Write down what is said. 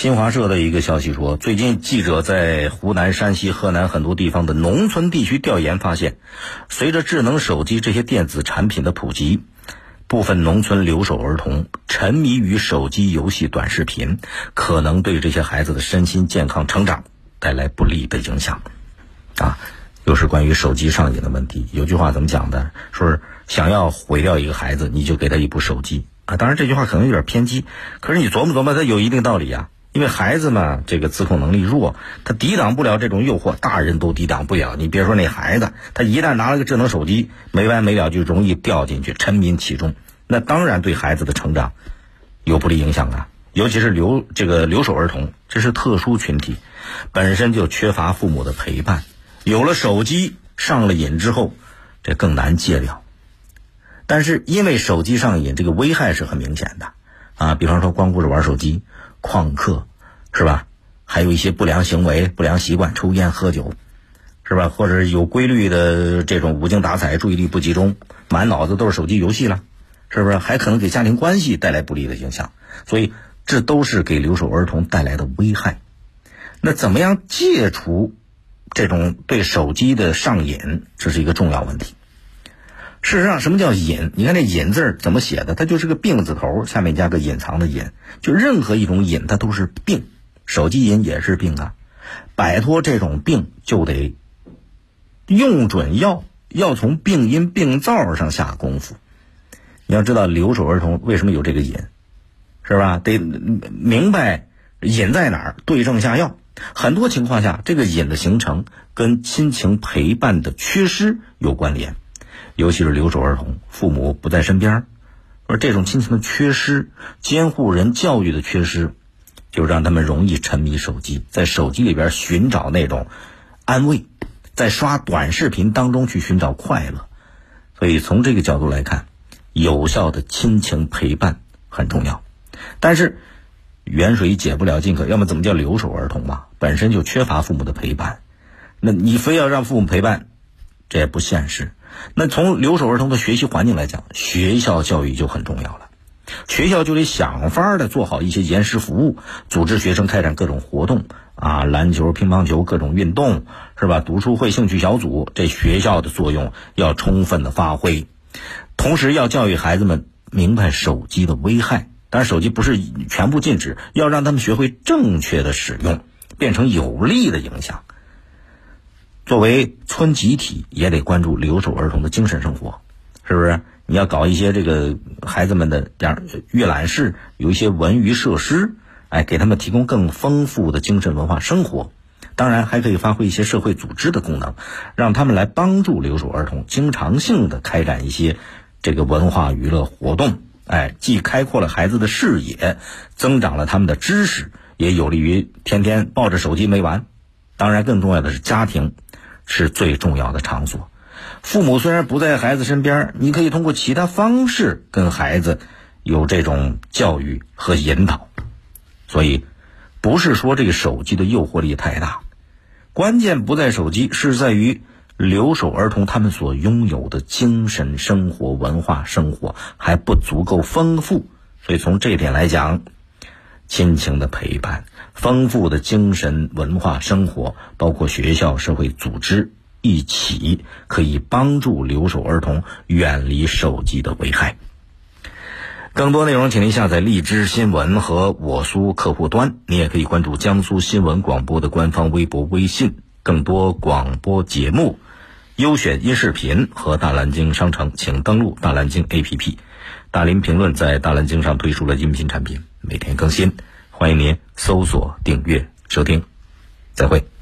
新华社的一个消息说，最近记者在湖南、山西、河南很多地方的农村地区调研发现，随着智能手机这些电子产品的普及，部分农村留守儿童沉迷于手机游戏、短视频，可能对这些孩子的身心健康成长带来不利的影响。啊，又是关于手机上瘾的问题。有句话怎么讲的？说是想要毁掉一个孩子，你就给他一部手机啊。当然这句话可能有点偏激，可是你琢磨琢磨，它有一定道理呀。因为孩子嘛，这个自控能力弱，他抵挡不了这种诱惑，大人都抵挡不了。你别说那孩子，他一旦拿了个智能手机，没完没了就容易掉进去，沉迷其中。那当然对孩子的成长有不利影响啊。尤其是留这个留守儿童，这是特殊群体，本身就缺乏父母的陪伴，有了手机上了瘾之后，这更难戒掉。但是因为手机上瘾，这个危害是很明显的啊。比方说光顾着玩手机。旷课，是吧？还有一些不良行为、不良习惯，抽烟喝酒，是吧？或者有规律的这种无精打采、注意力不集中、满脑子都是手机游戏了，是不是？还可能给家庭关系带来不利的影响。所以，这都是给留守儿童带来的危害。那怎么样戒除这种对手机的上瘾？这是一个重要问题。事实上，什么叫瘾？你看这“瘾”字怎么写的？它就是个病字头，下面加个隐藏的“隐”。就任何一种瘾，它都是病。手机瘾也是病啊！摆脱这种病，就得用准药，要从病因病灶上下功夫。你要知道，留守儿童为什么有这个瘾，是吧？得明白瘾在哪儿，对症下药。很多情况下，这个瘾的形成跟亲情陪伴的缺失有关联。尤其是留守儿童，父母不在身边，而这种亲情的缺失、监护人教育的缺失，就让他们容易沉迷手机，在手机里边寻找那种安慰，在刷短视频当中去寻找快乐。所以从这个角度来看，有效的亲情陪伴很重要。但是远水解不了近渴，要么怎么叫留守儿童嘛？本身就缺乏父母的陪伴，那你非要让父母陪伴，这也不现实。那从留守儿童的学习环境来讲，学校教育就很重要了。学校就得想法的做好一些延时服务，组织学生开展各种活动啊，篮球、乒乓球各种运动，是吧？读书会、兴趣小组，这学校的作用要充分的发挥。同时要教育孩子们明白手机的危害，当然手机不是全部禁止，要让他们学会正确的使用，变成有利的影响。作为村集体，也得关注留守儿童的精神生活，是不是？你要搞一些这个孩子们的这样阅览室，有一些文娱设施，哎，给他们提供更丰富的精神文化生活。当然，还可以发挥一些社会组织的功能，让他们来帮助留守儿童经常性的开展一些这个文化娱乐活动。哎，既开阔了孩子的视野，增长了他们的知识，也有利于天天抱着手机没完。当然，更重要的是家庭。是最重要的场所。父母虽然不在孩子身边，你可以通过其他方式跟孩子有这种教育和引导。所以，不是说这个手机的诱惑力太大，关键不在手机，是在于留守儿童他们所拥有的精神生活、文化生活还不足够丰富。所以从这点来讲，亲情的陪伴。丰富的精神文化生活，包括学校、社会组织一起，可以帮助留守儿童远离手机的危害。更多内容，请您下载荔枝新闻和我苏客户端。你也可以关注江苏新闻广播的官方微博、微信。更多广播节目、优选音视频和大蓝鲸商城，请登录大蓝鲸 APP。大林评论在大蓝鲸上推出了音频产品，每天更新。欢迎您搜索、订阅、收听，再会。